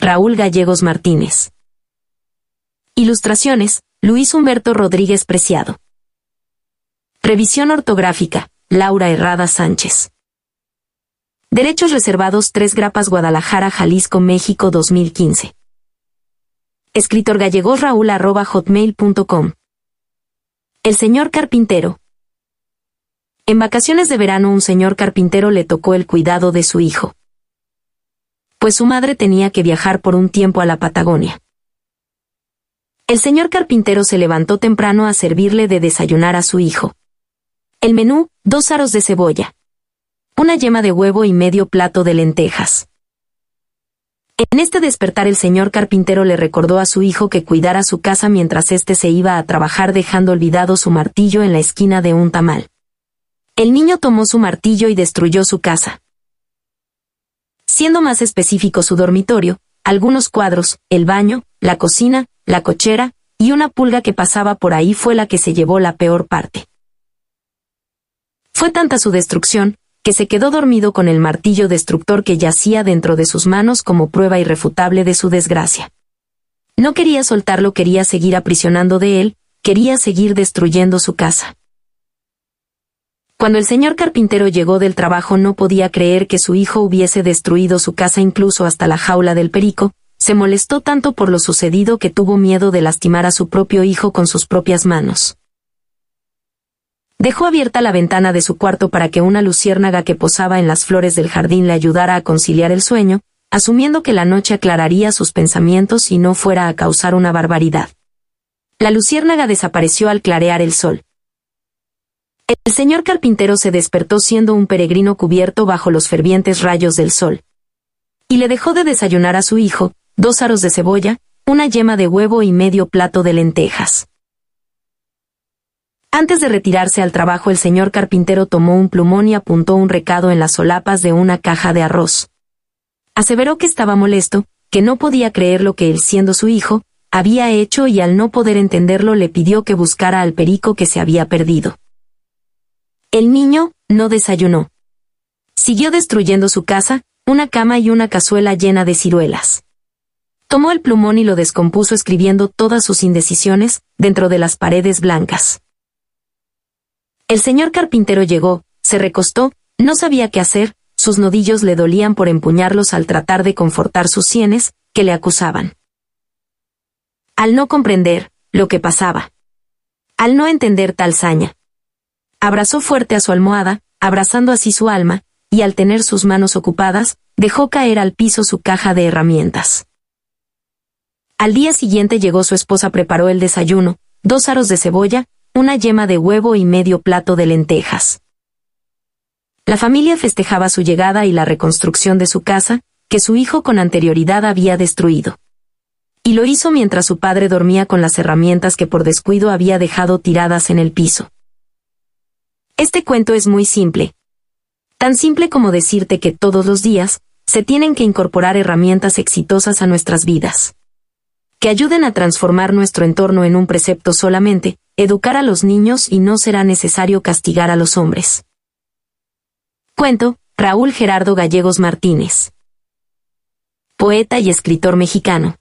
Raúl Gallegos Martínez. Ilustraciones, Luis Humberto Rodríguez Preciado. Revisión ortográfica, Laura Herrada Sánchez. Derechos reservados 3 Grapas Guadalajara, Jalisco, México 2015. Escritor gallegos Raúl arroba hotmail.com. El señor carpintero. En vacaciones de verano un señor carpintero le tocó el cuidado de su hijo. Pues su madre tenía que viajar por un tiempo a la Patagonia. El señor carpintero se levantó temprano a servirle de desayunar a su hijo. El menú, dos aros de cebolla. Una yema de huevo y medio plato de lentejas. En este despertar el señor carpintero le recordó a su hijo que cuidara su casa mientras éste se iba a trabajar dejando olvidado su martillo en la esquina de un tamal. El niño tomó su martillo y destruyó su casa. Siendo más específico su dormitorio, algunos cuadros, el baño, la cocina, la cochera, y una pulga que pasaba por ahí fue la que se llevó la peor parte. Fue tanta su destrucción, que se quedó dormido con el martillo destructor que yacía dentro de sus manos como prueba irrefutable de su desgracia. No quería soltarlo, quería seguir aprisionando de él, quería seguir destruyendo su casa. Cuando el señor carpintero llegó del trabajo no podía creer que su hijo hubiese destruido su casa incluso hasta la jaula del perico, se molestó tanto por lo sucedido que tuvo miedo de lastimar a su propio hijo con sus propias manos. Dejó abierta la ventana de su cuarto para que una luciérnaga que posaba en las flores del jardín le ayudara a conciliar el sueño, asumiendo que la noche aclararía sus pensamientos y no fuera a causar una barbaridad. La luciérnaga desapareció al clarear el sol. El señor carpintero se despertó siendo un peregrino cubierto bajo los fervientes rayos del sol. Y le dejó de desayunar a su hijo, dos aros de cebolla, una yema de huevo y medio plato de lentejas. Antes de retirarse al trabajo el señor carpintero tomó un plumón y apuntó un recado en las solapas de una caja de arroz. Aseveró que estaba molesto, que no podía creer lo que él siendo su hijo, había hecho y al no poder entenderlo le pidió que buscara al perico que se había perdido. El niño no desayunó. Siguió destruyendo su casa, una cama y una cazuela llena de ciruelas. Tomó el plumón y lo descompuso escribiendo todas sus indecisiones dentro de las paredes blancas. El señor carpintero llegó, se recostó, no sabía qué hacer, sus nodillos le dolían por empuñarlos al tratar de confortar sus sienes, que le acusaban. Al no comprender lo que pasaba. Al no entender tal saña abrazó fuerte a su almohada, abrazando así su alma, y al tener sus manos ocupadas, dejó caer al piso su caja de herramientas. Al día siguiente llegó su esposa, preparó el desayuno, dos aros de cebolla, una yema de huevo y medio plato de lentejas. La familia festejaba su llegada y la reconstrucción de su casa, que su hijo con anterioridad había destruido. Y lo hizo mientras su padre dormía con las herramientas que por descuido había dejado tiradas en el piso. Este cuento es muy simple. Tan simple como decirte que todos los días, se tienen que incorporar herramientas exitosas a nuestras vidas. Que ayuden a transformar nuestro entorno en un precepto solamente, educar a los niños y no será necesario castigar a los hombres. Cuento, Raúl Gerardo Gallegos Martínez. Poeta y escritor mexicano.